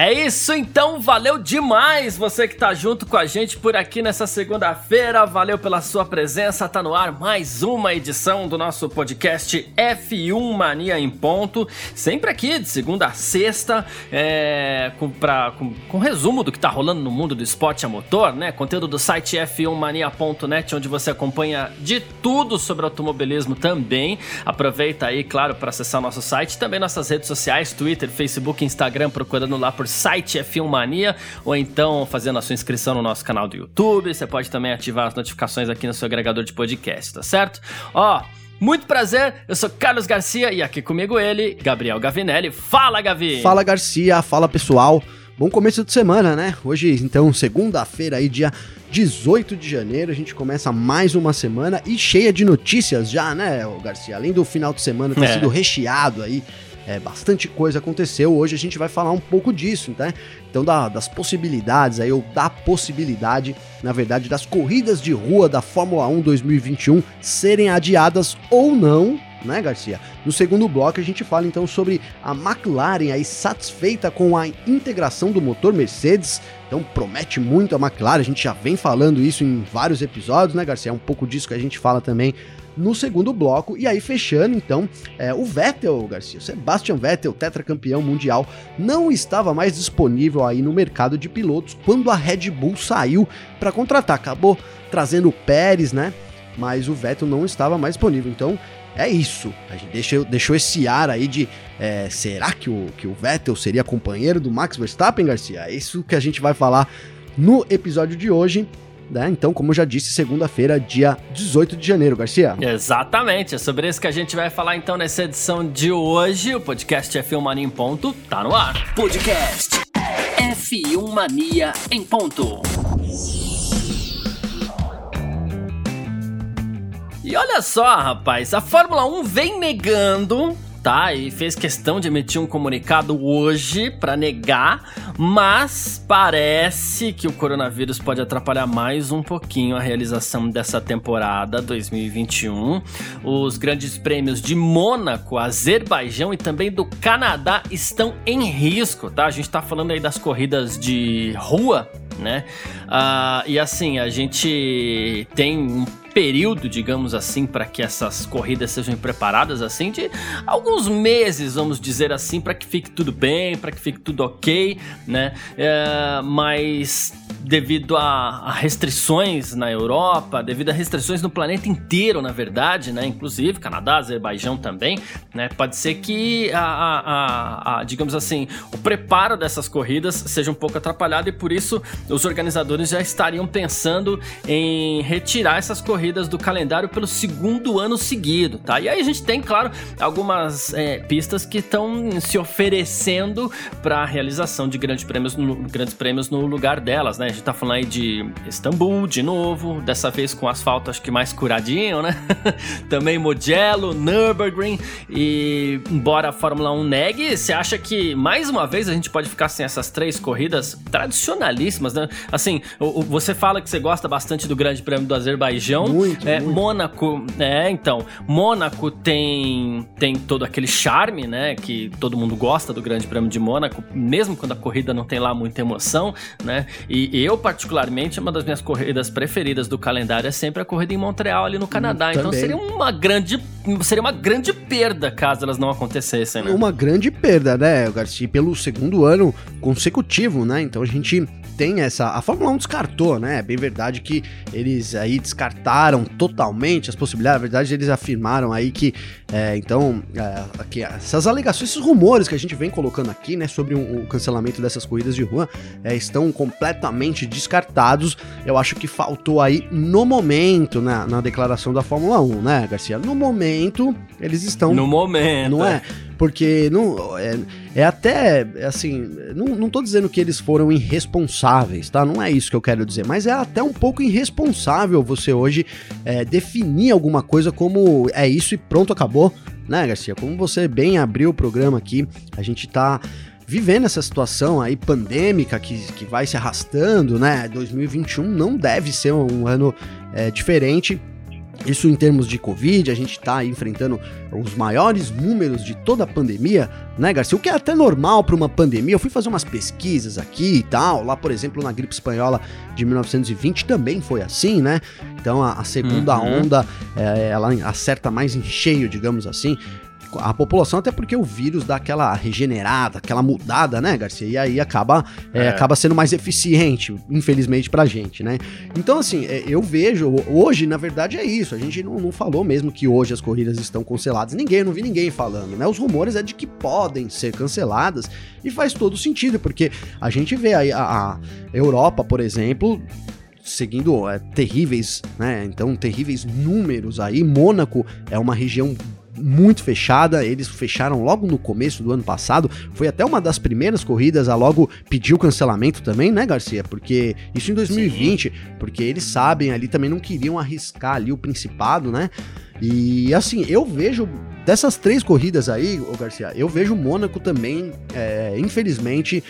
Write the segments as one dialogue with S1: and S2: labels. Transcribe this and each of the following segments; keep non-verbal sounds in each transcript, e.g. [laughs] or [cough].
S1: É isso então, valeu demais você que tá junto com a gente por aqui nessa segunda-feira. Valeu pela sua presença. Tá no ar mais uma edição do nosso podcast F1 Mania em ponto. Sempre aqui de segunda a sexta, é, com, pra, com, com resumo do que tá rolando no mundo do esporte a motor, né? Conteúdo do site f1mania.net, onde você acompanha de tudo sobre automobilismo também. Aproveita aí, claro, para acessar nosso site, também nossas redes sociais, Twitter, Facebook, Instagram, procurando lá por site F1 Mania ou então fazendo a sua inscrição no nosso canal do YouTube. Você pode também ativar as notificações aqui no seu agregador de podcast, tá certo? Ó, muito prazer, eu sou Carlos Garcia e aqui comigo ele, Gabriel Gavinelli. Fala, Gavi!
S2: Fala, Garcia, fala pessoal. Bom começo de semana, né? Hoje, então, segunda-feira aí, dia 18 de janeiro, a gente começa mais uma semana e cheia de notícias já, né, Garcia? Além do final de semana ter é. sido recheado aí é, bastante coisa aconteceu. Hoje a gente vai falar um pouco disso, né? Então, da, das possibilidades aí, ou da possibilidade, na verdade, das corridas de rua da Fórmula 1 2021 serem adiadas ou não, né, Garcia? No segundo bloco a gente fala então sobre a McLaren aí satisfeita com a integração do motor Mercedes. Então promete muito a McLaren, a gente já vem falando isso em vários episódios, né, Garcia? É um pouco disso que a gente fala também no segundo bloco. E aí, fechando, então, é, o Vettel, Garcia, Sebastian Vettel, tetracampeão mundial, não estava mais disponível aí no mercado de pilotos quando a Red Bull saiu para contratar. Acabou trazendo o Pérez, né? Mas o Vettel não estava mais disponível. Então, é isso. A gente deixou, deixou esse ar aí de é, será que o, que o Vettel seria companheiro do Max Verstappen, Garcia? É isso que a gente vai falar no episódio de hoje né? Então, como eu já disse, segunda-feira, dia 18 de janeiro, Garcia.
S1: Exatamente, é sobre isso que a gente vai falar então nessa edição de hoje. O podcast F1 Mania em Ponto tá no ar.
S3: Podcast F1 Mania em Ponto.
S1: E olha só, rapaz, a Fórmula 1 vem negando tá? E fez questão de emitir um comunicado hoje para negar, mas parece que o coronavírus pode atrapalhar mais um pouquinho a realização dessa temporada 2021. Os grandes prêmios de Mônaco, Azerbaijão e também do Canadá estão em risco, tá? A gente tá falando aí das corridas de rua, né? Uh, e assim, a gente tem um período, digamos assim, para que essas corridas sejam preparadas, assim, de alguns meses, vamos dizer assim, para que fique tudo bem, para que fique tudo ok, né? É, mas devido a, a, restrições na Europa, devido a restrições no planeta inteiro, na verdade, né? Inclusive Canadá, Azerbaijão também, né? Pode ser que a, a, a, digamos assim, o preparo dessas corridas seja um pouco atrapalhado e por isso os organizadores já estariam pensando em retirar essas corridas corridas do calendário pelo segundo ano seguido, tá? E aí a gente tem, claro, algumas é, pistas que estão se oferecendo para a realização de grandes prêmios, no, grandes prêmios no lugar delas, né? A gente tá falando aí de Istambul, de novo, dessa vez com asfalto acho que mais curadinho, né? [laughs] Também Mugello, Nürburgring e embora a Fórmula 1 negue, você acha que mais uma vez a gente pode ficar sem essas três corridas tradicionalíssimas, né? Assim, você fala que você gosta bastante do Grande Prêmio do Azerbaijão,
S2: muito,
S1: é,
S2: muito.
S1: Mônaco, é, então, Mônaco tem tem todo aquele charme, né, que todo mundo gosta do Grande Prêmio de Mônaco, mesmo quando a corrida não tem lá muita emoção, né? E eu particularmente uma das minhas corridas preferidas do calendário é sempre a corrida em Montreal ali no Canadá. Hum, então seria uma grande seria uma grande perda caso elas não acontecessem, né?
S2: Uma grande perda, né, Garcia, pelo segundo ano consecutivo, né? Então a gente tem essa. A Fórmula 1 descartou, né? É bem verdade que eles aí descartaram totalmente as possibilidades. Na verdade, eles afirmaram aí que, é, então, é, que essas alegações, esses rumores que a gente vem colocando aqui, né, sobre o, cancelamento dessas corridas de rua, é, estão completamente descartados. Eu acho que faltou aí no momento, né, na declaração da Fórmula 1, né, Garcia? No momento, eles estão.
S1: No momento.
S2: Não é? Porque não, é, é até, assim, não, não tô dizendo que eles foram irresponsáveis, tá? Não é isso que eu quero dizer, mas é até um pouco irresponsável você hoje é, definir alguma coisa como é isso e pronto, acabou né, Garcia? Como você bem abriu o programa aqui, a gente tá vivendo essa situação aí pandêmica que, que vai se arrastando, né? 2021 não deve ser um ano é, diferente. Isso em termos de Covid, a gente está enfrentando os maiores números de toda a pandemia, né, Garcia? O que é até normal para uma pandemia. Eu fui fazer umas pesquisas aqui e tal. Lá, por exemplo, na gripe espanhola de 1920 também foi assim, né? Então a, a segunda uhum. onda é, ela acerta mais em cheio, digamos assim a população, até porque o vírus dá aquela regenerada, aquela mudada, né, Garcia? E aí acaba, é, é. acaba sendo mais eficiente, infelizmente, pra gente, né? Então, assim, é, eu vejo, hoje, na verdade, é isso. A gente não, não falou mesmo que hoje as corridas estão canceladas. Ninguém, não vi ninguém falando, né? Os rumores é de que podem ser canceladas e faz todo sentido, porque a gente vê aí a, a Europa, por exemplo, seguindo é, terríveis, né? Então, terríveis números aí. Mônaco é uma região muito fechada. Eles fecharam logo no começo do ano passado. Foi até uma das primeiras corridas a logo pedir o cancelamento também, né, Garcia? Porque isso em 2020, Sim. porque eles sabem ali também não queriam arriscar ali o Principado, né? E assim, eu vejo dessas três corridas aí, ô Garcia, eu vejo o Mônaco também, é, infelizmente,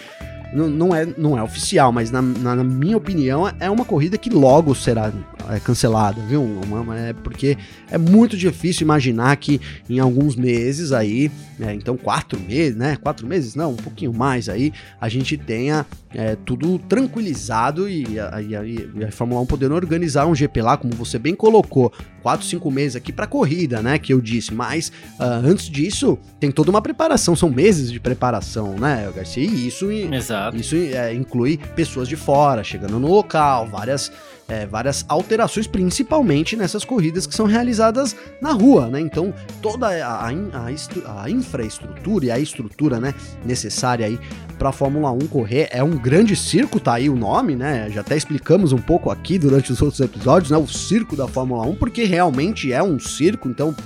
S2: não, não, é, não é oficial, mas na, na, na, minha opinião é uma corrida que logo será é, cancelada, viu? Uma, é porque é muito difícil imaginar que em alguns meses aí, é, então quatro meses, né? Quatro meses, não, um pouquinho mais aí, a gente tenha é, tudo tranquilizado e a, e, a, e a Fórmula 1 podendo organizar um GP lá, como você bem colocou, quatro, cinco meses aqui para corrida, né? Que eu disse, mas uh, antes disso tem toda uma preparação, são meses de preparação, né, Garcia? E isso, Exato. isso é, inclui pessoas de fora chegando no local, várias é, várias alterações, principalmente nessas corridas que são realizadas na rua, né? Então, toda a, a, a, infraestrutura e a estrutura né, necessária aí para a Fórmula 1 correr é um grande circo, tá aí o nome, né? Já até explicamos um pouco aqui durante os outros episódios, né? O circo da Fórmula 1, porque realmente é um circo, então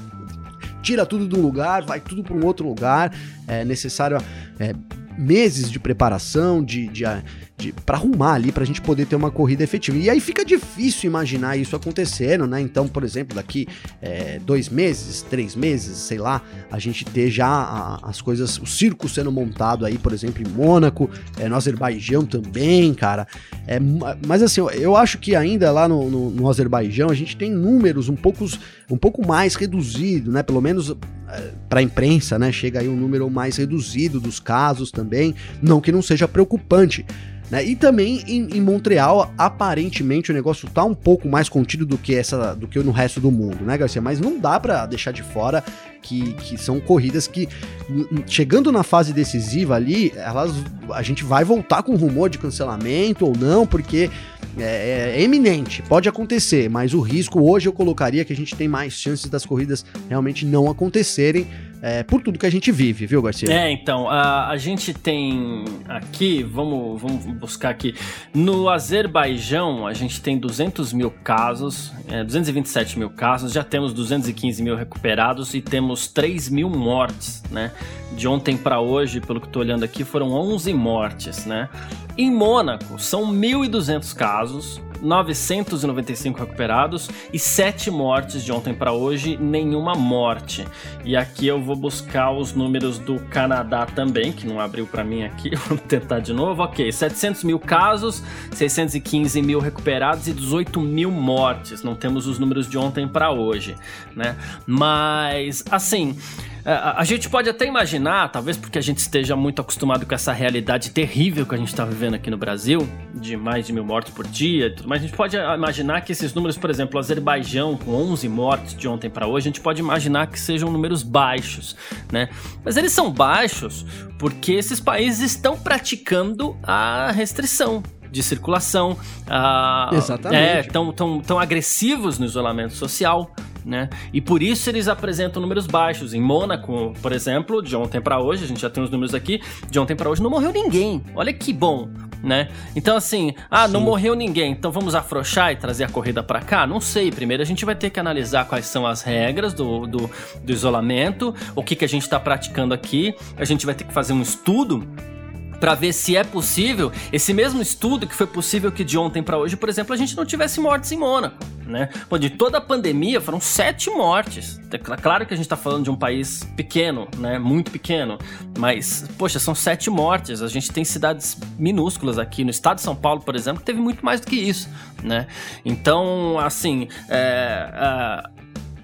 S2: tira tudo de um lugar, vai tudo para um outro lugar, é necessário é, meses de preparação, de, de, para arrumar ali para a gente poder ter uma corrida efetiva. E aí fica difícil imaginar isso acontecendo, né? Então, por exemplo, daqui é, dois meses, três meses, sei lá, a gente ter já a, as coisas, o circo sendo montado aí, por exemplo, em Mônaco, é, no Azerbaijão também, cara. É, mas assim, eu acho que ainda lá no, no, no Azerbaijão a gente tem números um pouco, um pouco mais reduzido, né? Pelo menos para a imprensa, né? Chega aí um número mais reduzido dos casos também. Não que não seja preocupante. Né? E também em, em, Montreal, aparentemente o negócio tá um pouco mais contido do que essa, do que no resto do mundo, né, Garcia? Mas não dá para deixar de fora que, que são corridas que, chegando na fase decisiva ali, elas, a gente vai voltar com rumor de cancelamento ou não, porque é, é, eminente, pode acontecer, mas o risco hoje eu colocaria que a gente tem mais chances das corridas realmente não acontecerem é, por tudo que a gente vive, viu, Garcia?
S1: É, então, a, a gente tem aqui, vamos, vamos buscar aqui, no Azerbaijão a gente tem 200 mil casos, é, 227 mil casos, já temos 215 mil recuperados e temos 3 mil mortes, né? De ontem para hoje, pelo que estou olhando aqui, foram 11 mortes, né? Em Mônaco, são 1.200 casos, 995 recuperados e 7 mortes de ontem para hoje, nenhuma morte. E aqui eu vou buscar os números do Canadá também, que não abriu para mim aqui, [laughs] vou tentar de novo. Ok, 700 mil casos, 615 mil recuperados e 18 mil mortes. Não temos os números de ontem para hoje, né? Mas, assim. É, a, gente pode até imaginar, talvez porque a gente esteja muito acostumado com essa realidade terrível que a gente está vivendo aqui no Brasil, de mais de mil mortes por dia e tudo mais, a gente pode imaginar que esses números, por exemplo, o Azerbaijão com 11 mortes de ontem para hoje, a gente pode imaginar que sejam números baixos, né? Mas eles são baixos porque esses países estão praticando a restrição, de circulação. Uh, Exatamente. É, tão, tão, tão agressivos no isolamento social né? E por isso eles apresentam números baixos. Em Mônaco, por exemplo, de ontem para hoje, a gente já tem os números aqui, de ontem para hoje não morreu ninguém. Olha que bom, né? Então assim, ah, Sim. não morreu ninguém, então vamos afrouxar e trazer a corrida para cá? Não sei. Primeiro a gente vai ter que analisar quais são as regras do, do, do isolamento, o que, que a gente está praticando aqui. A gente vai ter que fazer um estudo para ver se é possível esse mesmo estudo que foi possível que de ontem para hoje, por exemplo, a gente não tivesse mortes em Mônaco, né? Pô, de toda a pandemia foram sete mortes. É claro que a gente tá falando de um país pequeno, né? Muito pequeno, mas poxa, são sete mortes. A gente tem cidades minúsculas aqui no estado de São Paulo, por exemplo, que teve muito mais do que isso, né? Então, assim, é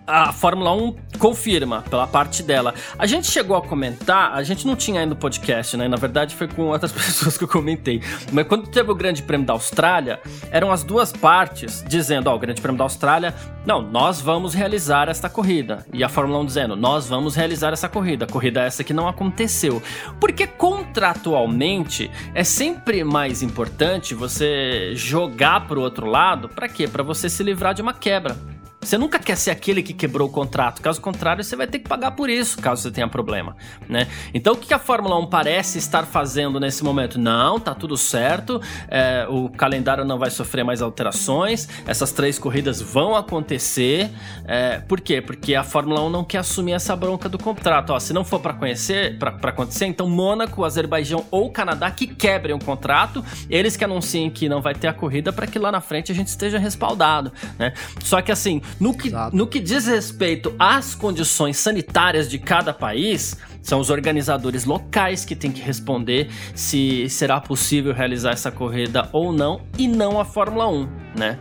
S1: a Fórmula 1 confirma pela parte dela. A gente chegou a comentar, a gente não tinha ainda o podcast, né? Na verdade, foi com outras [laughs] pessoas que eu comentei. Mas quando teve o Grande Prêmio da Austrália, eram as duas partes dizendo: Ó, oh, o Grande Prêmio da Austrália, não, nós vamos realizar esta corrida. E a Fórmula 1 dizendo: nós vamos realizar essa corrida. Corrida essa que não aconteceu. Porque contratualmente é sempre mais importante você jogar pro outro lado, para quê? Para você se livrar de uma quebra. Você nunca quer ser aquele que quebrou o contrato. Caso contrário, você vai ter que pagar por isso, caso você tenha problema, né? Então, o que a Fórmula 1 parece estar fazendo nesse momento? Não, tá tudo certo. É, o calendário não vai sofrer mais alterações. Essas três corridas vão acontecer. É, por quê? Porque a Fórmula 1 não quer assumir essa bronca do contrato. Ó, se não for para conhecer, para acontecer, então Mônaco, Azerbaijão ou Canadá que quebrem o contrato, eles que anunciem que não vai ter a corrida para que lá na frente a gente esteja respaldado, né? Só que assim, no que, no que diz respeito às condições sanitárias de cada país, são os organizadores locais que têm que responder se será possível realizar essa corrida ou não, e não a Fórmula 1, né?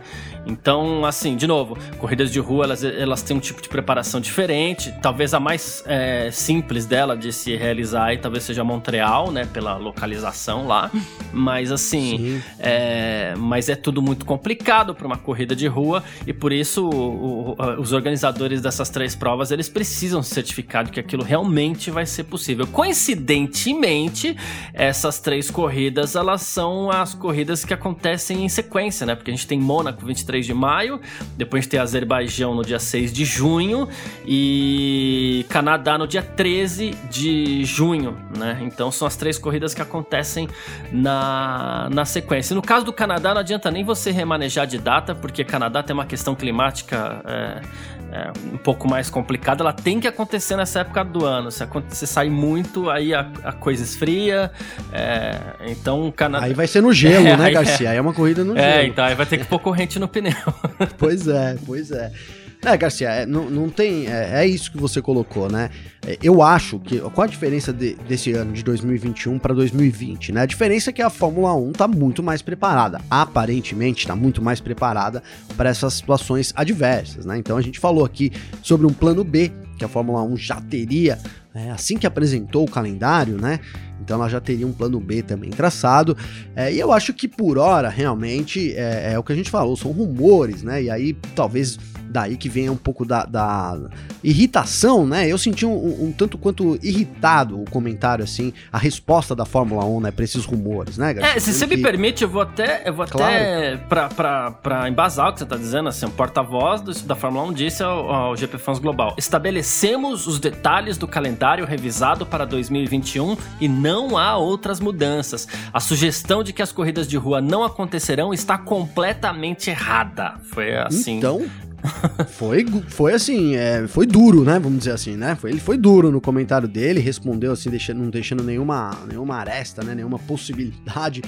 S1: Então, assim, de novo, corridas de rua elas, elas têm um tipo de preparação diferente. Talvez a mais é, simples dela de se realizar aí, talvez seja Montreal, né? Pela localização lá. [laughs] Mas assim, é, mas é tudo muito complicado para uma corrida de rua e por isso o, o, os organizadores dessas três provas eles precisam certificar de que aquilo realmente vai ser possível. Coincidentemente, essas três corridas elas são as corridas que acontecem em sequência, né? Porque a gente tem Mônaco 23 23 de maio, depois tem Azerbaijão no dia 6 de junho e Canadá no dia 13 de junho, né? Então são as três corridas que acontecem na, na sequência. No caso do Canadá, não adianta nem você remanejar de data, porque Canadá tem uma questão climática é, é, um pouco mais complicada, ela tem que acontecer nessa época do ano. Se acontecer sair muito, aí a, a coisa esfria. É, então o Canadá.
S2: Aí vai ser no gelo, [laughs] é, né, Garcia? Aí é uma corrida no
S1: é,
S2: gelo.
S1: É, então aí vai ter que pôr corrente no pneu. [laughs]
S2: pois é, pois é. É, Garcia, é, não, não tem. É, é, isso que você colocou, né? É, eu acho que. Qual a diferença de, desse ano, de 2021 para 2020, né? A diferença é que a Fórmula 1 tá muito mais preparada. Aparentemente, está muito mais preparada para essas situações adversas, né? Então a gente falou aqui sobre um plano B que a Fórmula 1 já teria é, assim que apresentou o calendário, né? Então ela já teria um plano B também traçado. É, e eu acho que por hora, realmente, é, é, o que a gente falou, são rumores, né? E aí talvez daí que venha um pouco da, da irritação, né? Eu senti um, um, um, tanto quanto irritado o comentário, assim, a resposta da Fórmula 1, né, pra esses rumores, né,
S1: Garcia? É, se você que... me permite, eu vou até, eu vou claro. até pra, pra, pra embasar o que você tá dizendo, assim, o porta-voz da Fórmula 1 disse ao, ao GP Fans Global, estabelecemos os detalhes do calendário revisado para 2021 e não há outras mudanças. A sugestão de que as corridas de rua não acontecerão está completamente errada. Foi assim.
S2: Então, [laughs] foi, foi assim, é, foi duro, né? Vamos dizer assim, né? Foi, ele foi duro no comentário dele, respondeu assim, deixando, não deixando nenhuma, nenhuma aresta, né? Nenhuma possibilidade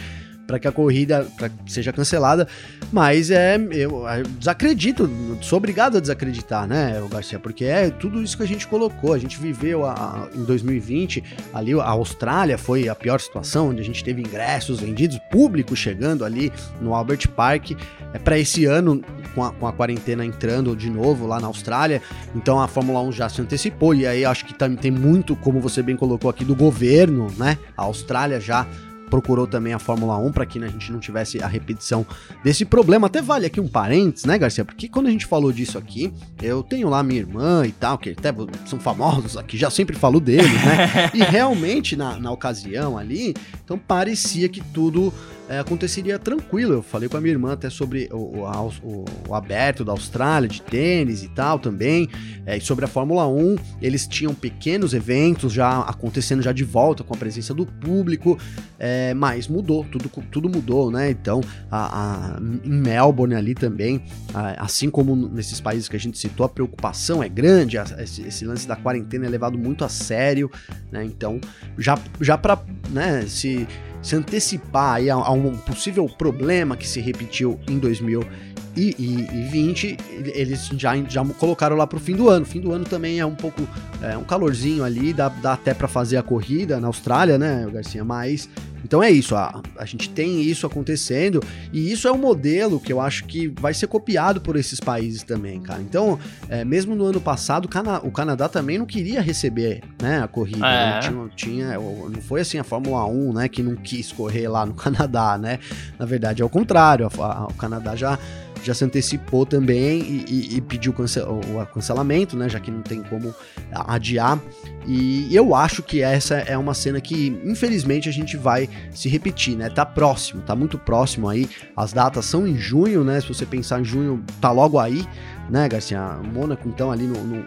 S2: para que a corrida seja cancelada, mas é eu, desacredito, sou obrigado a desacreditar, né, Garcia, porque é tudo isso que a gente colocou, a gente viveu a, a, em 2020, ali a Austrália foi a pior situação, onde a gente teve ingressos vendidos, público chegando ali no Albert Park, é para esse ano com a, com a quarentena entrando de novo lá na Austrália, então a Fórmula 1 já se antecipou e aí acho que também tem muito, como você bem colocou aqui, do governo, né? A Austrália já procurou também a Fórmula 1 para que a gente não tivesse a repetição desse problema. Até vale aqui um parênteses, né, Garcia? Porque quando a gente falou disso aqui, eu tenho lá minha irmã e tal, que até são famosos aqui, já sempre falo deles, né? [laughs] e realmente, na, na ocasião ali, então parecia que tudo é, aconteceria tranquilo. Eu falei com a minha irmã até sobre o, o, o aberto da Austrália de tênis e tal também, é, e sobre a Fórmula 1. Eles tinham pequenos eventos já acontecendo já de volta com a presença do público, é, mas mudou, tudo, tudo mudou, né? Então, a, a, em Melbourne ali também, a, assim como nesses países que a gente citou, a preocupação é grande, esse, esse, lance da quarentena é levado muito a sério, né? Então, já, já para né, se se antecipar aí a, um possível problema que se repetiu em 2020, eles já, já colocaram lá pro fim do ano. Fim do ano também é um pouco é, um calorzinho ali, dá, dá até para fazer a corrida na Austrália, né, Garcia? Mas então é isso, a, a gente tem isso acontecendo e isso é um modelo que eu acho que vai ser copiado por esses países também, cara. Então, é, mesmo no ano passado, o, Cana o, Canadá também não queria receber né, a corrida. Né? É. Tinha, tinha, não foi assim a Fórmula 1, né, que não quis correr lá no [laughs] Canadá, né? Na verdade é o contrário, a, a, o Canadá já já se antecipou também e, e, e pediu o cancelamento, né? Já que não tem como adiar. E eu acho que essa é uma cena que, infelizmente, a gente vai se repetir, né? Tá próximo, tá muito próximo aí. As datas são em junho, né? Se você pensar em junho, tá logo aí, né, Garcia? Mônaco, então, ali no, no,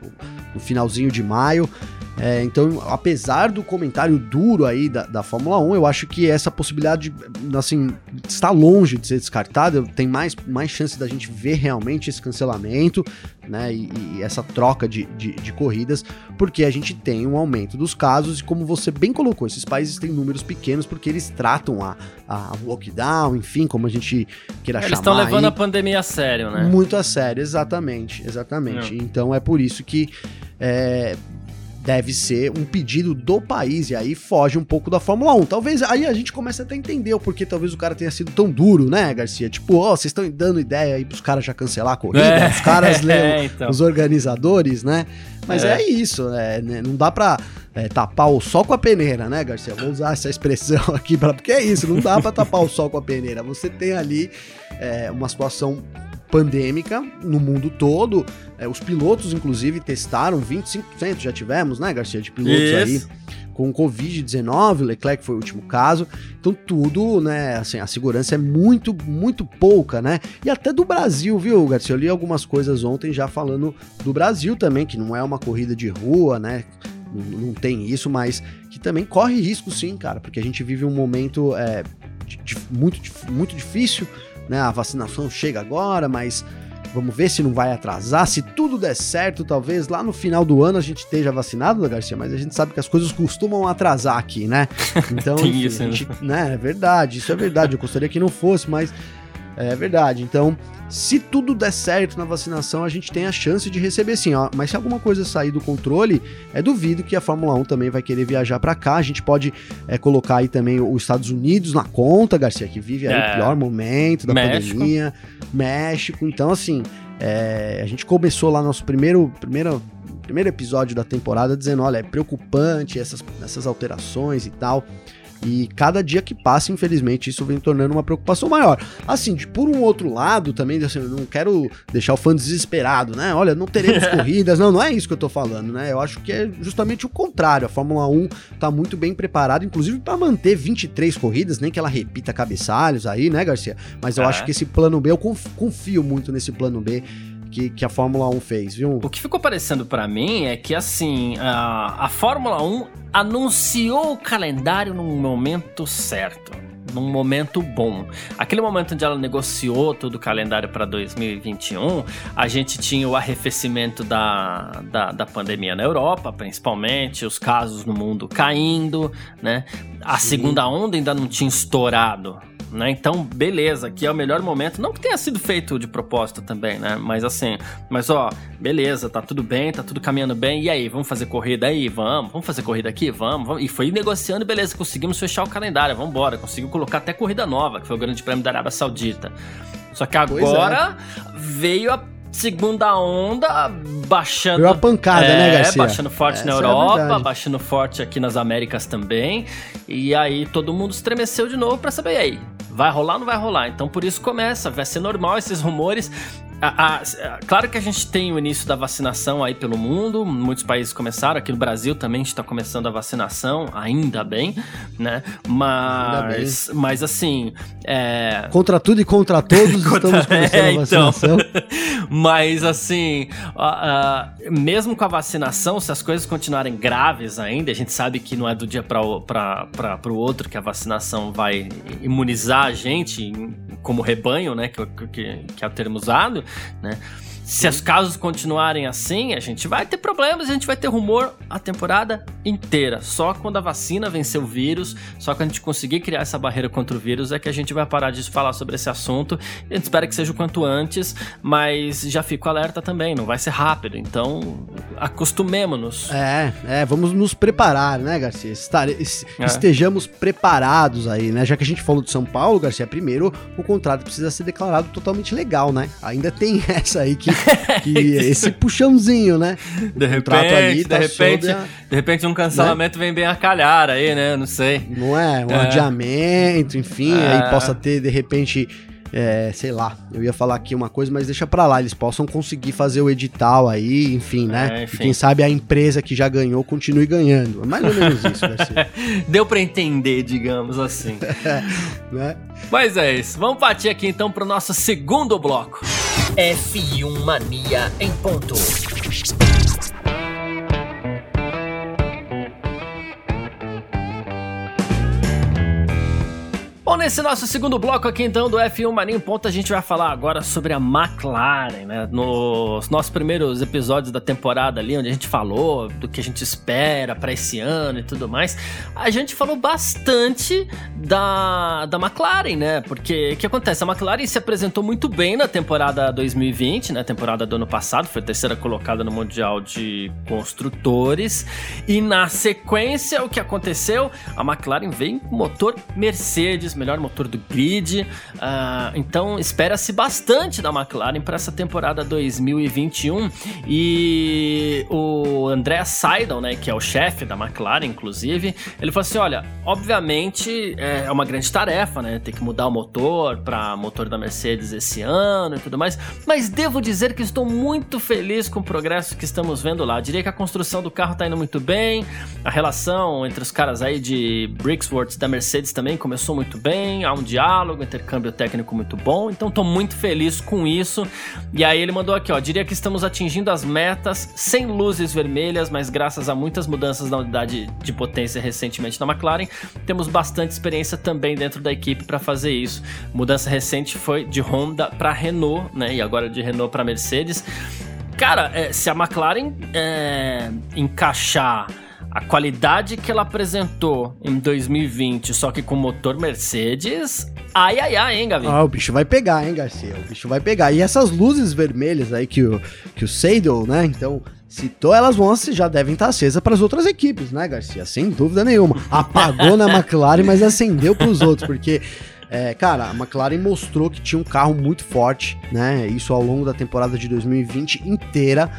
S2: no finalzinho de maio. É, então, apesar do comentário duro aí da, da Fórmula 1, eu acho que essa possibilidade, assim, está longe de ser descartada. Tem mais, mais chance da gente ver realmente esse cancelamento, né? E, e essa troca de, de, de, corridas, porque a gente tem um aumento dos casos, e como você bem colocou, esses países têm números pequenos porque eles tratam a, a lockdown, enfim, como a gente queira eles chamar. Eles
S1: estão levando aí, a pandemia a sério, né?
S2: Muito a sério, exatamente. Exatamente. Então é por isso que. É, deve ser um pedido do país, e aí foge um pouco da Fórmula 1. Talvez aí a gente comece até a entender o porquê talvez o cara tenha sido tão duro, né, Garcia? Tipo, ó, oh, vocês estão dando ideia aí pros caras já cancelar a corrida, é, os caras [laughs] é, então. os organizadores, né? Mas é, é isso, né? Não dá pra é, tapar o sol com a peneira, né, Garcia? Vou usar essa expressão [laughs] aqui, pra, porque é isso, não dá pra tapar o sol com a peneira. Você tem ali é, uma situação pandêmica no mundo todo. É, os pilotos, inclusive, testaram 25%, já tivemos, né, Garcia, de pilotos Isso. aí com Covid-19, o Leclerc foi o último caso. Então tudo, né, assim, a segurança é muito, muito pouca, né? E até do Brasil, viu, Garcia? Eu li algumas coisas ontem já falando do Brasil também, que não é uma corrida de rua, né? Não, não tem isso, mas que também corre risco sim, cara, porque a gente vive um momento é, de, de, muito, muito difícil, né? A vacinação chega agora, mas vamos ver se não vai atrasar. Se tudo der certo, talvez lá no final do ano a gente esteja vacinado, da Garcia, mas a gente sabe que as coisas costumam atrasar aqui, né? [laughs] Então, enfim, isso, gente, né? É verdade, isso é verdade. Eu gostaria que não fosse, mas é verdade. Então, se tudo der certo na vacinação, a gente tem a chance de receber sim, ó. Mas se alguma coisa sair do controle, é duvido que a Fórmula 1 também vai querer viajar para cá. A gente pode é, colocar aí também os Estados Unidos na conta, Garcia, que vive aí é. o pior momento da México. pandemia. México. Então, assim, é, a gente começou lá nosso primeiro, primeiro, primeiro episódio da temporada dizendo: olha, é preocupante essas, essas alterações e tal. E cada dia que passa, infelizmente, isso vem tornando uma preocupação maior. Assim, de, por um outro lado, também, assim, eu não quero deixar o fã desesperado, né? Olha, não teremos [laughs] corridas. Não, não é isso que eu tô falando, né? Eu acho que é justamente o contrário. A Fórmula 1 tá muito bem preparada, inclusive para manter 23 corridas, nem que ela repita cabeçalhos aí, né, Garcia? Mas eu é. acho que esse plano B, eu confio muito nesse plano B que, que a Fórmula 1 fez, viu?
S1: O que ficou parecendo para mim é que, assim, a, a Fórmula 1 anunciou o calendário num momento certo num momento bom. Aquele momento onde ela negociou todo o calendário para 2021, a gente tinha o arrefecimento da, da, da, pandemia na Europa, principalmente, os casos no mundo caindo, né? A Sim. segunda onda ainda não tinha estourado né? Então, beleza, aqui é o melhor momento. Não que tenha sido feito de propósito também, né? Mas assim, mas ó, beleza, tá tudo bem, tá tudo caminhando bem. E aí, vamos fazer corrida aí? Vamos. Vamos fazer corrida aqui? Vamos. vamos. E foi negociando, beleza, conseguimos fechar o calendário, vamos embora. Conseguiu colocar até corrida nova, que foi o Grande Prêmio da Arábia Saudita. Só que agora é. veio a segunda onda baixando. Deu
S2: uma pancada, né, é, né, Garcia?
S1: Baixando forte Essa na é Europa, é baixando forte aqui nas Américas também. E aí todo mundo estremeceu de novo para saber, e aí, vai rolar ou não vai rolar? Então por isso começa, vai ser normal esses rumores. A, a, a, claro que a gente tem o início da vacinação aí pelo mundo, muitos países começaram, aqui no Brasil também está começando a vacinação, ainda bem, né? Mas, bem. mas assim. É...
S2: Contra tudo e contra todos [laughs] contra... estamos começando é, a então. vacinação. Então... [laughs]
S1: mas assim, uh, uh, mesmo com a vacinação, se as coisas continuarem graves ainda, a gente sabe que não é do dia para o outro que a vacinação vai imunizar a gente como rebanho, né? Que, que, que é o termo usado né?
S4: Se os casos continuarem assim, a gente vai ter problemas, a gente vai ter rumor a temporada inteira. Só quando a vacina vencer o vírus, só quando a gente conseguir criar essa barreira contra o vírus é que a gente vai parar de falar sobre esse assunto. A gente espera que seja o quanto antes, mas já fico alerta também, não vai ser rápido. Então, acostumemos-nos.
S2: É, é, vamos nos preparar, né, Garcia? Estar, é. Estejamos preparados aí, né? Já que a gente falou de São Paulo, Garcia, primeiro o contrato precisa ser declarado totalmente legal, né? Ainda tem [laughs] essa aí que, [laughs] que esse puxãozinho, né?
S4: De repente, ali tá de repente, a... de repente um cancelamento né? vem bem a calhar aí, né? Não sei.
S2: Não é? Um é. adiamento, enfim, é. aí possa ter de repente é, sei lá, eu ia falar aqui uma coisa, mas deixa pra lá, eles possam conseguir fazer o edital aí, enfim, né? É, enfim. E quem sabe a empresa que já ganhou continue ganhando. É mais ou menos isso, Garcia. [laughs]
S4: Deu pra entender, digamos assim. [laughs] né? Mas é isso. Vamos partir aqui então pro nosso segundo bloco.
S1: F1 Mania em ponto. Bom, nesse nosso segundo bloco aqui então do F1 Mania em Ponto, a gente vai falar agora sobre a McLaren, né? Nos nossos primeiros episódios da temporada ali, onde a gente falou do que a gente espera para esse ano e tudo mais, a gente falou bastante da, da McLaren, né? Porque o que acontece? A McLaren se apresentou muito bem na temporada 2020, né? Temporada do ano passado, foi terceira colocada no Mundial de Construtores. E na sequência, o que aconteceu? A McLaren veio com motor Mercedes, melhor motor do grid. Uh, então espera-se bastante da McLaren para essa temporada 2021. E o André Seidel, né, que é o chefe da McLaren, inclusive, ele falou assim: olha, obviamente é uma grande tarefa, né, ter que mudar o motor para motor da Mercedes esse ano e tudo mais, mas devo dizer que estou muito feliz com o progresso que estamos vendo lá. Diria que a construção do carro está indo muito bem, a relação entre os caras aí de Brixworth da Mercedes também começou muito bem, há um diálogo, intercâmbio técnico muito bom, então estou muito feliz com isso. E aí ele mandou aqui, ó, diria que estamos atingindo as metas sem luzes vermelhas, mas graças a muitas mudanças na unidade de potência recentemente na McLaren, temos bastante experiência também dentro da equipe para fazer isso. Mudança recente foi de Honda para Renault, né? E agora de Renault para Mercedes. Cara, é, se a McLaren é, encaixar a qualidade que ela apresentou em 2020, só que com motor Mercedes, ai ai ai, hein, Gavi?
S2: Ah, o bicho vai pegar, hein, Garcia? O bicho vai pegar. E essas luzes vermelhas aí que o, que o Seidel, né, então citou, elas vão já devem estar acesas para as outras equipes, né, Garcia? Sem dúvida nenhuma. Apagou na McLaren, mas acendeu para os outros, porque é, cara, a McLaren mostrou que tinha um carro muito forte, né? Isso ao longo da temporada de 2020 inteira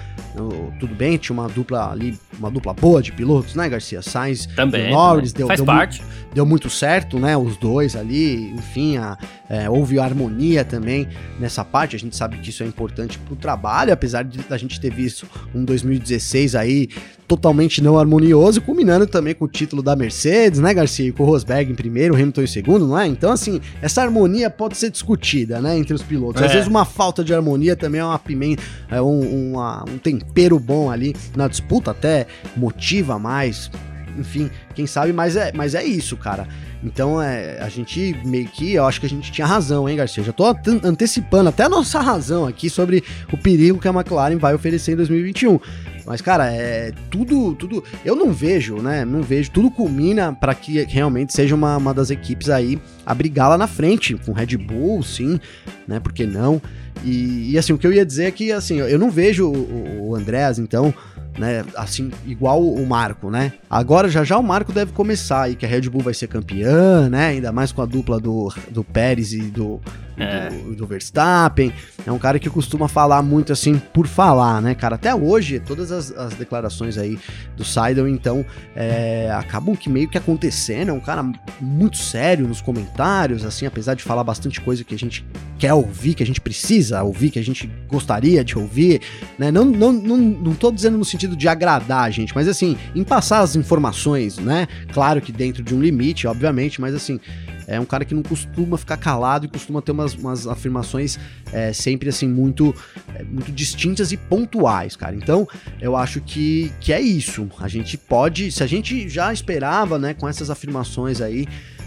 S2: tudo bem, tinha uma dupla ali, uma dupla boa de pilotos, né, Garcia? Sainz
S4: também, e Norris,
S2: deu, faz deu parte. Muito, deu muito certo, né, os dois ali, enfim, a, é, houve harmonia também nessa parte, a gente sabe que isso é importante pro trabalho, apesar de a gente ter visto um 2016 aí totalmente não harmonioso, culminando também com o título da Mercedes, né, Garcia? Com o Rosberg em primeiro, Hamilton em segundo, não é? Então, assim, essa harmonia pode ser discutida, né, entre os pilotos. É. Às vezes uma falta de harmonia também é uma pimenta, é um, uma, um tempero bom ali na disputa, até motiva mais, enfim, quem sabe, mas é, mas é isso, cara. Então, é, a gente meio que, eu acho que a gente tinha razão, hein, Garcia? Já tô antecipando até a nossa razão aqui sobre o perigo que a McLaren vai oferecer em 2021. Mas, cara, é tudo, tudo. Eu não vejo, né? Não vejo. Tudo culmina para que realmente seja uma, uma das equipes aí a brigar lá na frente, com Red Bull, sim, né? Por que não? E, e assim, o que eu ia dizer é que, assim, eu não vejo o, o então né? Assim, igual o Marco, né? Agora já já o Marco deve começar aí, que a Red Bull vai ser campeã, né? Ainda mais com a dupla do, do Pérez e do, é. do, do, Verstappen. É um cara que costuma falar muito assim por falar, né, cara? Até hoje, todas as, as declarações aí do Seidel, então, é, acabam que meio que acontecendo. É um cara muito sério nos comentários, assim, apesar de falar bastante coisa que a gente quer ouvir, que a gente precisa ouvir, que a gente gostaria de ouvir, né? Não, não, não, não tô dizendo no sentido de agradar a gente, mas assim, em passar as informações, né? Claro que dentro de um limite, obviamente, mas assim, é um cara que não costuma ficar calado e costuma ter umas, umas afirmações é, sempre assim muito, é, muito distintas e pontuais, cara. Então, eu acho que, que é isso. A gente pode, se a gente já esperava, né, com essas afirmações aí,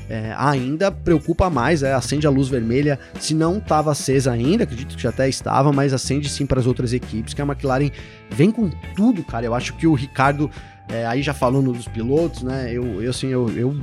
S2: é, ainda preocupa mais, é, acende a luz vermelha, se não estava acesa ainda, acredito que já até estava, mas acende sim para as outras equipes, que a McLaren vem com tudo, cara. Eu acho que o Ricardo, é, aí já falando dos pilotos, né? Eu, eu assim, eu, eu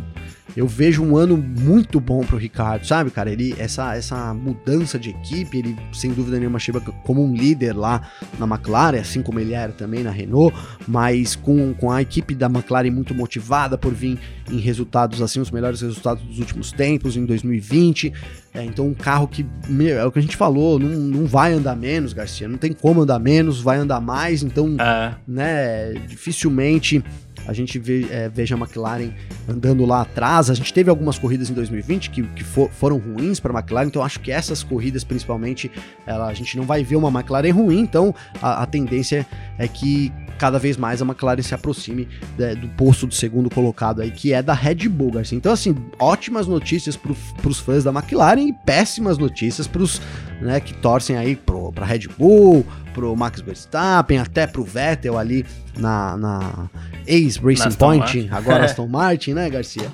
S2: eu vejo um ano muito bom pro Ricardo, sabe, cara? Ele essa essa mudança de equipe, ele sem dúvida nenhuma chega como um líder lá na McLaren, assim como ele era também na Renault, mas com, com a equipe da McLaren muito motivada por vir em resultados assim, os melhores resultados dos últimos tempos em 2020. É, então um carro que, meu, é o que a gente falou, não, não vai andar menos, Garcia, não tem como andar menos, vai andar mais, então, é. né, dificilmente a gente é, veja a McLaren andando lá atrás. A gente teve algumas corridas em 2020 que, que for, foram ruins para a McLaren, então acho que essas corridas, principalmente, ela, a gente não vai ver uma McLaren ruim, então a, a tendência é que cada vez mais a McLaren se aproxime né, do posto do segundo colocado aí, que é da Red Bull, Garcia. Então, assim, ótimas notícias para os fãs da McLaren e péssimas notícias para os né, que torcem aí para Red Bull, pro Max Verstappen, até pro Vettel ali na, na Ace Racing Point, agora [laughs] Aston Martin, né, Garcia?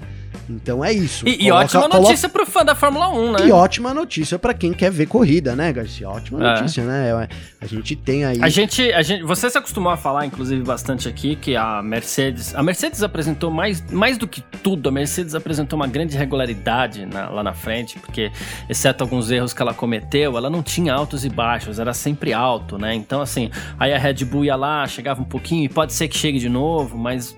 S2: Então é isso.
S1: E, e ótima notícia coloca... pro fã da Fórmula 1, né?
S2: E ótima notícia para quem quer ver corrida, né, Garcia? Ótima é. notícia, né? A gente tem aí.
S1: A gente, a gente. Você se acostumou a falar, inclusive, bastante aqui, que a Mercedes. A Mercedes apresentou mais, mais do que tudo, a Mercedes apresentou uma grande regularidade na, lá na frente, porque, exceto alguns erros que ela cometeu, ela não tinha altos e baixos, era sempre alto, né? Então, assim, aí a Red Bull ia lá, chegava um pouquinho, e pode ser que chegue de novo, mas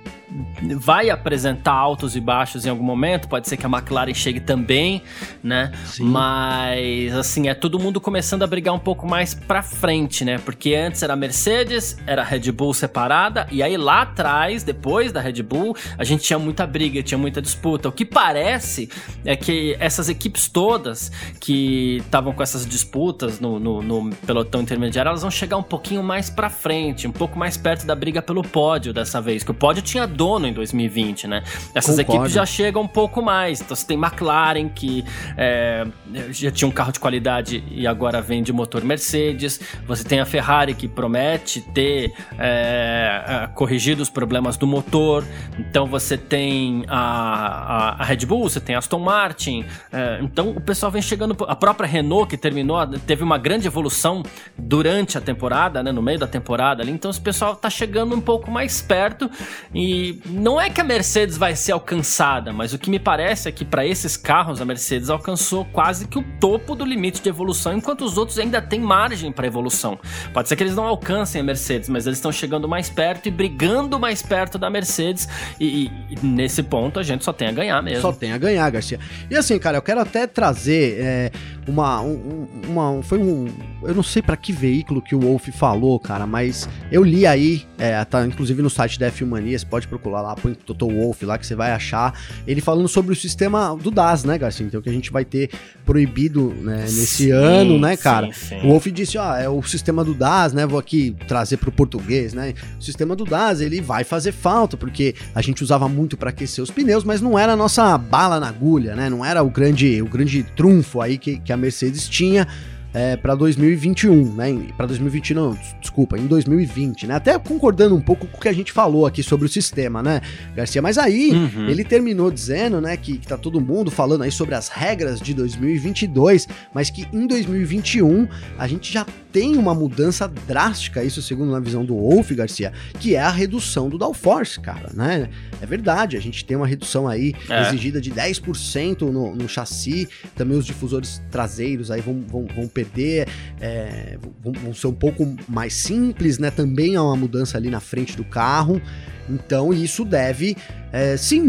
S1: vai apresentar altos e baixos em algum momento, pode ser que a McLaren chegue também, né? Sim. Mas assim, é todo mundo começando a brigar um pouco mais para frente, né? Porque antes era a Mercedes, era a Red Bull separada, e aí lá atrás, depois da Red Bull, a gente tinha muita briga, tinha muita disputa. O que parece é que essas equipes todas que estavam com essas disputas no, no, no, pelotão intermediário, elas vão chegar um pouquinho mais para frente, um pouco mais perto da briga pelo pódio dessa vez, que o pódio tinha dono em 2020, né? Essas Concordo. equipes já chegam um pouco mais. Então você tem McLaren, que é, já tinha um carro de qualidade e agora vende motor Mercedes. Você tem a Ferrari, que promete ter é, é, corrigido os problemas do motor. Então você tem a, a, Red Bull, você tem a Aston Martin. É, então o pessoal vem chegando. A própria Renault, que terminou, teve uma grande evolução durante a temporada, né? No meio da temporada ali. Então o pessoal tá chegando um pouco mais perto e não é que a Mercedes vai ser alcançada, mas o que me parece é que para esses carros a Mercedes alcançou quase que o topo do limite de evolução, enquanto os outros ainda têm margem para evolução. Pode ser que eles não alcancem a Mercedes, mas eles estão chegando mais perto e brigando mais perto da Mercedes. E, e, e, nesse ponto a gente só tem a ganhar mesmo.
S2: Só tem a ganhar, Garcia. E assim, cara, eu quero até trazer é, uma, um, uma. Foi um. Eu não sei para que veículo que o Wolf falou, cara, mas eu li aí, é, tá inclusive no site da F1 Mania, você pode procurar lá, põe Toto Wolf lá que você vai achar. Ele falando sobre o sistema do DAS, né, Garcia? Então que a gente vai ter proibido né, nesse sim, ano, né, cara? Sim, sim. O Wolf disse, ó, é o sistema do DAS, né? Vou aqui trazer pro português, né? O sistema do DAS, ele vai fazer falta, porque a gente usava muito para aquecer os pneus, mas não era a nossa bala na agulha, né? Não era o grande, o grande trunfo aí que, que a Mercedes tinha é, para 2021, né? Para 2020 não, desculpa, em 2020, né? Até concordando um pouco com o que a gente falou aqui sobre o sistema, né, Garcia? Mas aí uhum. ele terminou dizendo, né, que, que tá todo mundo falando aí sobre as regras de 2022, mas que em 2021 a gente já tem uma mudança drástica, isso segundo a visão do Wolf Garcia, que é a redução do downforce, cara, né? É verdade, a gente tem uma redução aí é. exigida de 10% no, no chassi, também os difusores traseiros aí vão, vão, vão perder, é, vão, vão ser um pouco mais simples, né? Também há uma mudança ali na frente do carro. Então isso deve. É, sim,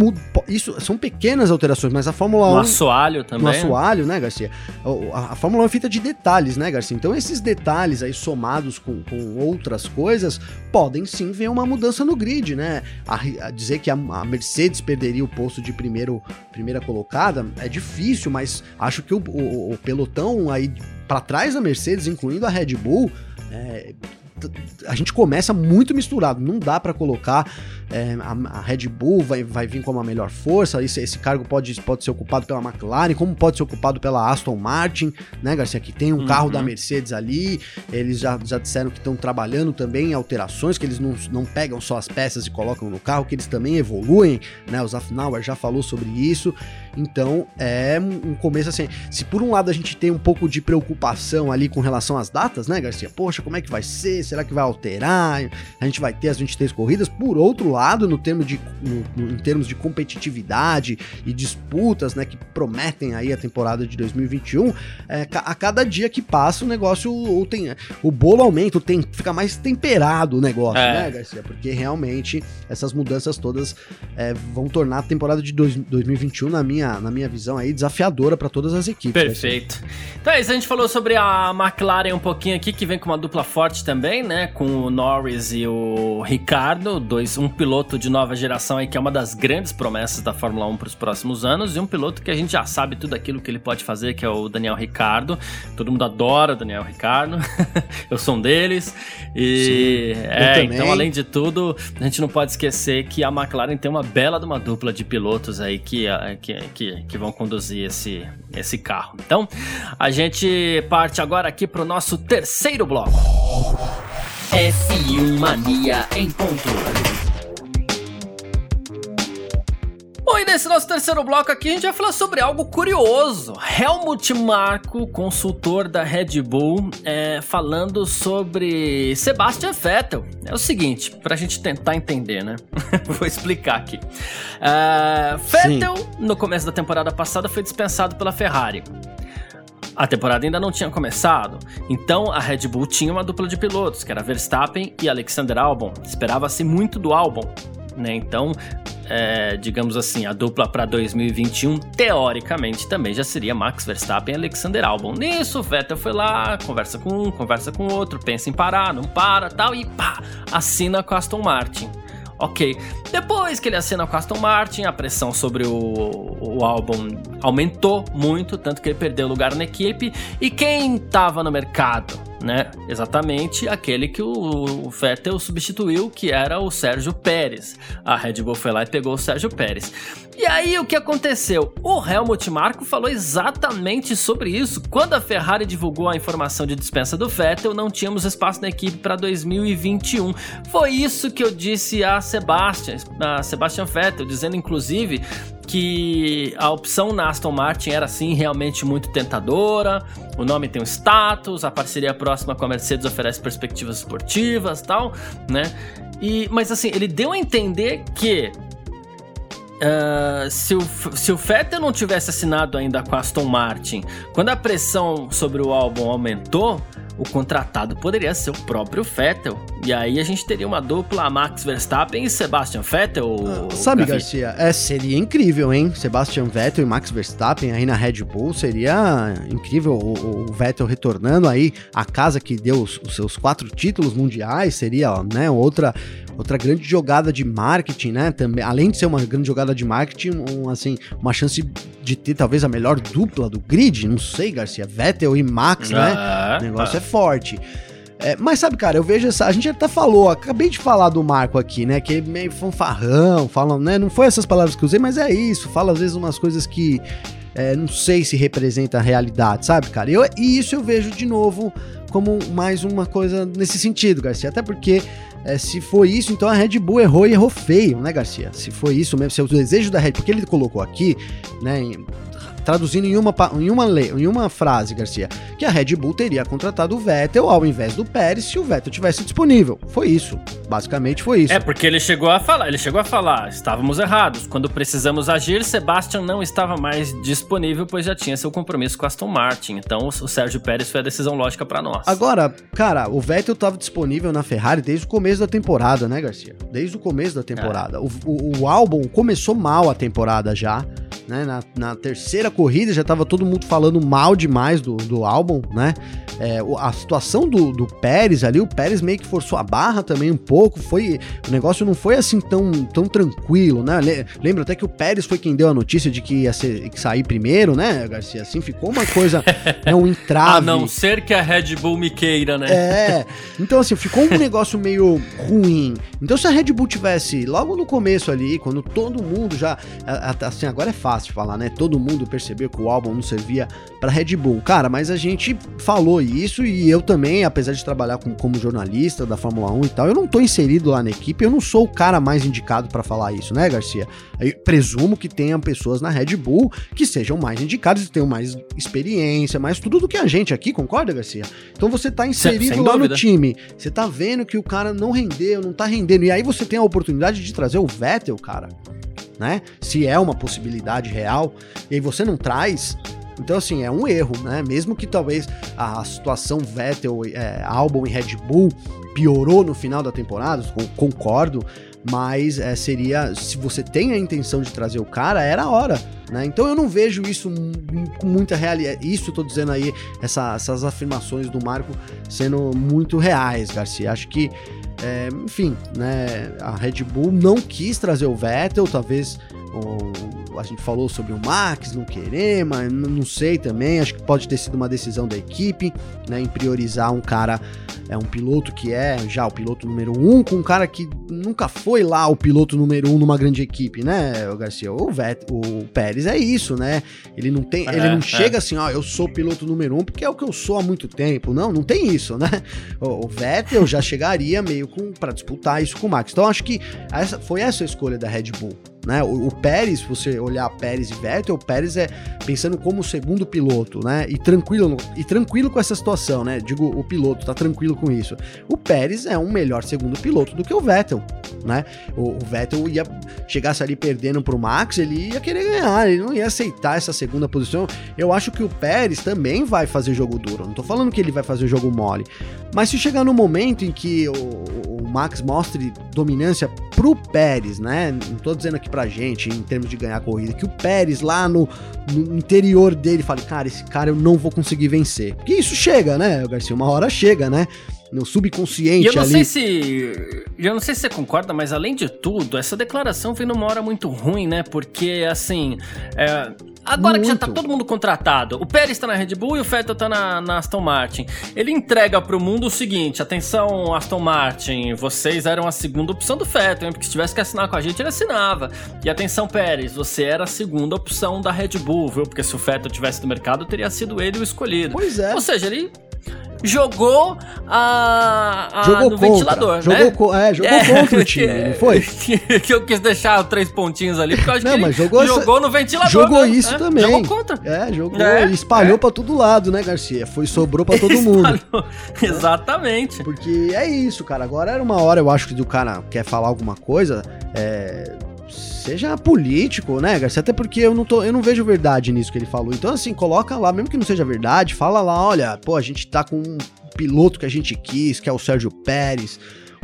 S2: isso são pequenas alterações, mas a Fórmula 1. No
S1: assoalho também.
S2: No assoalho, né, Garcia? A, a, Fórmula 1 é feita de detalhes, né, Garcia? Então esses detalhes aí somados com, com outras coisas podem sim ver uma mudança no grid, né? A, a dizer que a, a, Mercedes perderia o posto de primeiro, primeira colocada é difícil, mas acho que o, o, o pelotão aí para trás da Mercedes, incluindo a Red Bull, é, a gente começa muito misturado. Não dá para colocar é, a, a, Red Bull vai, vai vir como a melhor força. Esse, esse cargo pode, pode ser ocupado pela McLaren, como pode ser ocupado pela Aston Martin, né, Garcia? Que tem um uhum. carro da Mercedes ali. Eles já, já disseram que estão trabalhando também em alterações, que eles não, não pegam só as peças e colocam no carro, que eles também evoluem, né? O Zafnauer já falou sobre isso. Então é um começo assim. Se por um lado a gente tem um pouco de preocupação ali com relação às datas, né, Garcia? Poxa, como é que vai ser? Será que vai alterar? A gente vai ter as 23 corridas. Por outro lado, no termo de, no, no, em termos de competitividade e disputas, né, que prometem aí a temporada de 2021, é, a cada dia que passa o negócio, o, tem, o bolo aumenta, tem, fica mais temperado o negócio, é. né, Garcia? Porque realmente essas mudanças todas é, vão tornar a temporada de dois, 2021, na minha minha, na minha visão aí, desafiadora para todas as equipes.
S1: Perfeito. Então é isso, a gente falou sobre a McLaren um pouquinho aqui, que vem com uma dupla forte também, né? Com o Norris e o Ricardo, dois, um piloto de nova geração aí que é uma das grandes promessas da Fórmula 1 para os próximos anos, e um piloto que a gente já sabe tudo aquilo que ele pode fazer, que é o Daniel Ricardo. Todo mundo adora o Daniel Ricardo. [laughs] eu sou um deles. E Sim, é, então, além de tudo, a gente não pode esquecer que a McLaren tem uma bela de uma dupla de pilotos aí que, que, que, que vão conduzir esse, esse carro. Então, a gente parte agora aqui para o nosso terceiro bloco. F1 Mania em ponto. Bom, e nesse nosso terceiro bloco aqui a gente vai falar sobre algo curioso. Helmut Marko, consultor da Red Bull, é, falando sobre Sebastian Vettel. É o seguinte, pra gente tentar entender, né? [laughs] Vou explicar aqui. Uh, Vettel, Sim. no começo da temporada passada, foi dispensado pela Ferrari. A temporada ainda não tinha começado, então a Red Bull tinha uma dupla de pilotos, que era Verstappen e Alexander Albon. Esperava-se muito do Albon, né? Então é, digamos assim, a dupla para 2021, teoricamente também já seria Max Verstappen e Alexander Albon. Nisso, o Vettel foi lá, conversa com um, conversa com outro, pensa em parar, não para, tal, e pá, assina com Aston Martin. Ok. Depois que ele assina com Aston Martin, a pressão sobre o, o álbum aumentou muito, tanto que ele perdeu lugar na equipe. E quem estava no mercado? Né? Exatamente aquele que o Vettel substituiu, que era o Sérgio Pérez. A Red Bull foi lá e pegou o Sérgio Pérez. E aí o que aconteceu? O Helmut Marko falou exatamente sobre isso. Quando a Ferrari divulgou a informação de dispensa do Vettel, não tínhamos espaço na equipe para 2021. Foi isso que eu disse a Sebastian, a Sebastian Vettel, dizendo inclusive que a opção na Aston Martin era assim realmente muito tentadora. O nome tem um status, a parceria próxima com a Mercedes oferece perspectivas esportivas, tal, né? E mas assim, ele deu a entender que Uh, se, o, se o Vettel não tivesse assinado ainda com a Aston Martin, quando a pressão sobre o álbum aumentou, o contratado poderia ser o próprio Vettel. E aí a gente teria uma dupla Max Verstappen e Sebastian Vettel.
S2: Ah, sabe, Garcia, é, seria incrível, hein? Sebastian Vettel e Max Verstappen aí na Red Bull seria incrível. O, o Vettel retornando aí a casa que deu os, os seus quatro títulos mundiais seria, né, outra outra grande jogada de marketing, né? Também, além de ser uma grande jogada de marketing, um, assim, uma chance de ter talvez a melhor dupla do grid, não sei, Garcia, Vettel e Max, né? Ah, o negócio é forte. É, mas sabe, cara, eu vejo essa. A gente até falou, acabei de falar do Marco aqui, né? Que é meio fanfarrão, falam, né? Não foi essas palavras que eu usei, mas é isso. Fala às vezes umas coisas que é, não sei se representa a realidade, sabe, cara? Eu, e isso eu vejo de novo como mais uma coisa nesse sentido, Garcia. Até porque é, se foi isso, então a Red Bull errou e errou feio, né, Garcia? Se foi isso mesmo, se é o desejo da Red porque ele colocou aqui, né, traduzindo em uma, em uma, lei, em uma frase, Garcia, que a Red Bull teria contratado o Vettel ao invés do Pérez se o Vettel tivesse disponível. Foi isso. Basicamente foi isso.
S1: É porque ele chegou a falar, ele chegou a falar, estávamos errados. Quando precisamos agir, Sebastian não estava mais disponível, pois já tinha seu compromisso com Aston Martin. Então o Sérgio Pérez foi a decisão lógica para nós.
S2: Agora, cara, o Vettel estava disponível na Ferrari desde o começo da temporada, né, Garcia? Desde o começo da temporada. É. O, o, o álbum começou mal a temporada já né? Na, na terceira corrida já estava todo mundo falando mal demais do, do álbum, né? É, a situação do, do Pérez ali, o Pérez meio que forçou a barra também um pouco, foi o negócio não foi assim tão, tão tranquilo, né? Lembra até que o Pérez foi quem deu a notícia de que ia ser, que sair primeiro, né, Garcia? Assim ficou uma coisa, [laughs] né, um entrave. A
S1: não ser que a Red Bull me queira, né?
S2: É, então assim, ficou um negócio meio ruim. Então se a Red Bull tivesse logo no começo ali, quando todo mundo já, assim, agora é fácil falar, né? Todo mundo percebeu que o álbum não servia para Red Bull. Cara, mas a gente falou isso e eu também, apesar de trabalhar com, como jornalista da Fórmula 1 e tal, eu não tô inserido lá na equipe, eu não sou o cara mais indicado para falar isso, né, Garcia? Eu presumo que tenham pessoas na Red Bull que sejam mais indicadas e tenham mais experiência, mais tudo do que a gente aqui, concorda, Garcia? Então você tá inserido lá no time, você tá vendo que o cara não rendeu, não tá rendendo, e aí você tem a oportunidade de trazer o Vettel, cara, né? Se é uma possibilidade real, e aí você não traz, então, assim, é um erro, né? Mesmo que talvez a situação Vettel, é, Albon e Red Bull piorou no final da temporada, concordo, mas é, seria, se você tem a intenção de trazer o cara, era a hora, né? Então eu não vejo isso com muita realidade, isso eu tô dizendo aí, essa, essas afirmações do Marco sendo muito reais, Garcia. Acho que, é, enfim, né, a Red Bull não quis trazer o Vettel, talvez a gente falou sobre o Max não querer, mas não sei também. Acho que pode ter sido uma decisão da equipe, né, em priorizar um cara, é um piloto que é já o piloto número um, com um cara que nunca foi lá o piloto número um numa grande equipe, né, o Garcia? O, Vet, o Pérez é isso, né? Ele não tem, é, ele não é. chega assim, ó, eu sou piloto número um porque é o que eu sou há muito tempo. Não, não tem isso, né? O, o Vettel já chegaria meio com para disputar isso com o Max. Então acho que essa foi essa a escolha da Red Bull. Né? O, o, Pérez, se você olhar Pérez e Vettel, o Pérez é pensando como segundo piloto, né? E tranquilo, e tranquilo com essa situação, né? Digo, o piloto tá tranquilo com isso. O Pérez é um melhor segundo piloto do que o Vettel, né? O, o Vettel ia chegasse ali perdendo pro Max, ele ia querer ganhar, ele não ia aceitar essa segunda posição. Eu acho que o Pérez também vai fazer jogo duro. Não tô falando que ele vai fazer jogo mole, mas se chegar no momento em que o, o Max mostre dominância pro Pérez, né? Não tô dizendo aqui pra gente, em termos de ganhar a corrida, que o Pérez lá no, no interior dele fale, cara, esse cara eu não vou conseguir vencer. Porque isso chega, né, Garcia? Uma hora chega, né? No subconsciente
S1: e eu não
S2: ali.
S1: sei se eu não sei se você concorda, mas além de tudo, essa declaração vem numa hora muito ruim, né? Porque assim, é, agora muito. que já tá todo mundo contratado, o Pérez tá na Red Bull e o Vettel tá na, na Aston Martin. Ele entrega pro mundo o seguinte: atenção, Aston Martin, vocês eram a segunda opção do Vettel, hein? porque se tivesse que assinar com a gente, ele assinava. E atenção, Pérez, você era a segunda opção da Red Bull, viu? Porque se o Vettel tivesse no mercado, teria sido ele o escolhido.
S2: Pois é.
S1: Ou seja, ele jogou a, a jogou no contra. ventilador,
S2: jogou né? Co é, jogou é, contra o [laughs] time, não foi?
S1: que [laughs] eu quis deixar três pontinhos ali, porque eu acho
S2: não,
S1: que
S2: mas jogou,
S1: jogou no ventilador.
S2: Jogou né? isso
S1: é,
S2: também.
S1: Jogou contra.
S2: É, jogou é, espalhou é. pra todo lado, né, Garcia? Foi, sobrou pra todo mundo. [laughs]
S1: Exatamente.
S2: Porque é isso, cara. Agora era uma hora, eu acho que o cara quer falar alguma coisa, é seja político, né, Garcia? Até porque eu não, tô, eu não vejo verdade nisso que ele falou. Então, assim, coloca lá, mesmo que não seja verdade, fala lá, olha, pô, a gente tá com um piloto que a gente quis, que é o Sérgio Pérez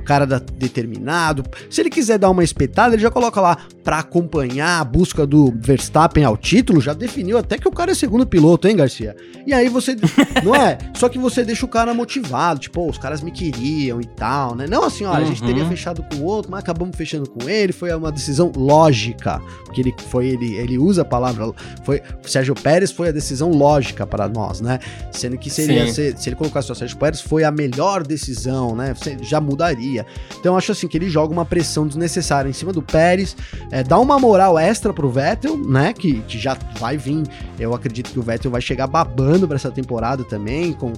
S2: cara da, determinado. Se ele quiser dar uma espetada, ele já coloca lá para acompanhar a busca do Verstappen ao título, já definiu até que o cara é segundo piloto, hein, Garcia? E aí você, [laughs] não é? Só que você deixa o cara motivado, tipo, oh, os caras me queriam e tal, né? Não assim, olha, uhum. a gente teria uhum. fechado com o outro, mas acabamos fechando com ele, foi uma decisão lógica, porque ele foi ele, ele usa a palavra, foi Sérgio Pérez foi a decisão lógica para nós, né? Sendo que seria se, se ele colocasse o Sérgio Pérez foi a melhor decisão, né? Já mudaria então eu acho assim que ele joga uma pressão desnecessária em cima do Pérez, é, dá uma moral extra pro Vettel, né? Que, que já vai vir. Eu acredito que o Vettel vai chegar babando para essa temporada também, com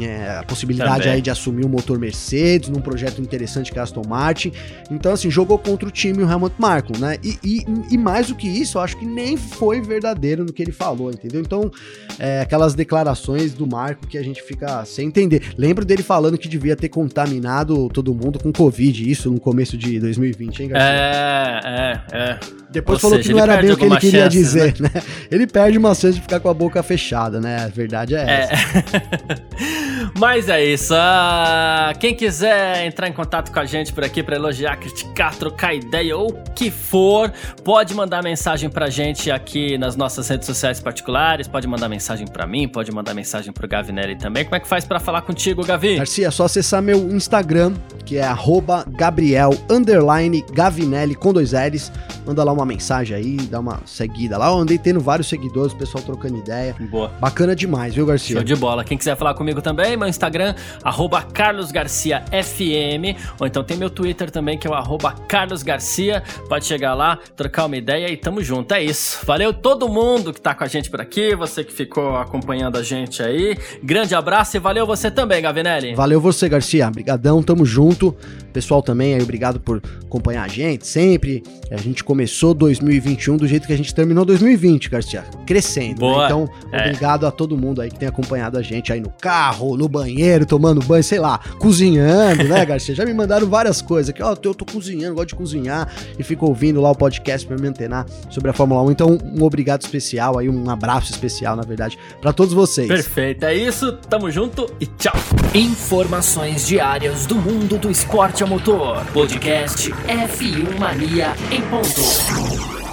S2: é, a possibilidade também. aí de assumir o motor Mercedes num projeto interessante que é a Aston Martin. Então, assim, jogou contra o time o Helmut Marko, né? E, e, e, mais do que isso, eu acho que nem foi verdadeiro no que ele falou, entendeu? Então, é, aquelas declarações do Marco que a gente fica sem entender. Lembro dele falando que devia ter contaminado todo mundo com Covid, isso no começo de 2020, hein,
S1: Garcia? É, é, é.
S2: Depois Ou falou seja, que não era bem o que ele queria chance, dizer, né? né? [laughs] Ele perde uma chance de ficar com a boca fechada, né? A verdade é, é. essa. [laughs]
S1: Mas é isso. Ah, quem quiser entrar em contato com a gente por aqui para elogiar, criticar, trocar ideia ou o que for, pode mandar mensagem pra gente aqui nas nossas redes sociais particulares, pode mandar mensagem para mim, pode mandar mensagem pro Gavinelli também. Como é que faz para falar contigo, Gavi?
S2: Garcia, é só acessar meu Instagram, que é Gabriel Gavinelli com dois L's. Manda lá uma mensagem aí, dá uma seguida lá. Eu andei tendo vários seguidores, o pessoal trocando ideia.
S1: Boa.
S2: Bacana demais, viu, Garcia?
S1: Show de bola. Quem quiser falar comigo também, meu Instagram, carlosgarciafm. Ou então tem meu Twitter também, que é o carlosgarcia. Pode chegar lá, trocar uma ideia e tamo junto. É isso. Valeu todo mundo que tá com a gente por aqui, você que ficou acompanhando a gente aí. Grande abraço e valeu você também, Gavinelli.
S2: Valeu você, Garcia. Obrigadão, tamo junto. Pessoal também aí, obrigado por acompanhar a gente sempre. A gente começou 2021 do jeito que a gente terminou 2020, Garcia. Crescendo. Né? Boa. Né? Então, é. obrigado a todo mundo aí que tem acompanhado a gente aí no carro, no banheiro, tomando banho, sei lá, cozinhando, né, [laughs] Garcia? Já me mandaram várias coisas aqui. Ó, oh, eu tô cozinhando, gosto de cozinhar e fico ouvindo lá o podcast pra me antenar sobre a Fórmula 1. Então, um obrigado especial aí, um abraço especial, na verdade, para todos vocês.
S1: Perfeito. É isso. Tamo junto e tchau.
S5: Informações diárias do mundo do esporte a motor. Podcast F1 Mania em ponto.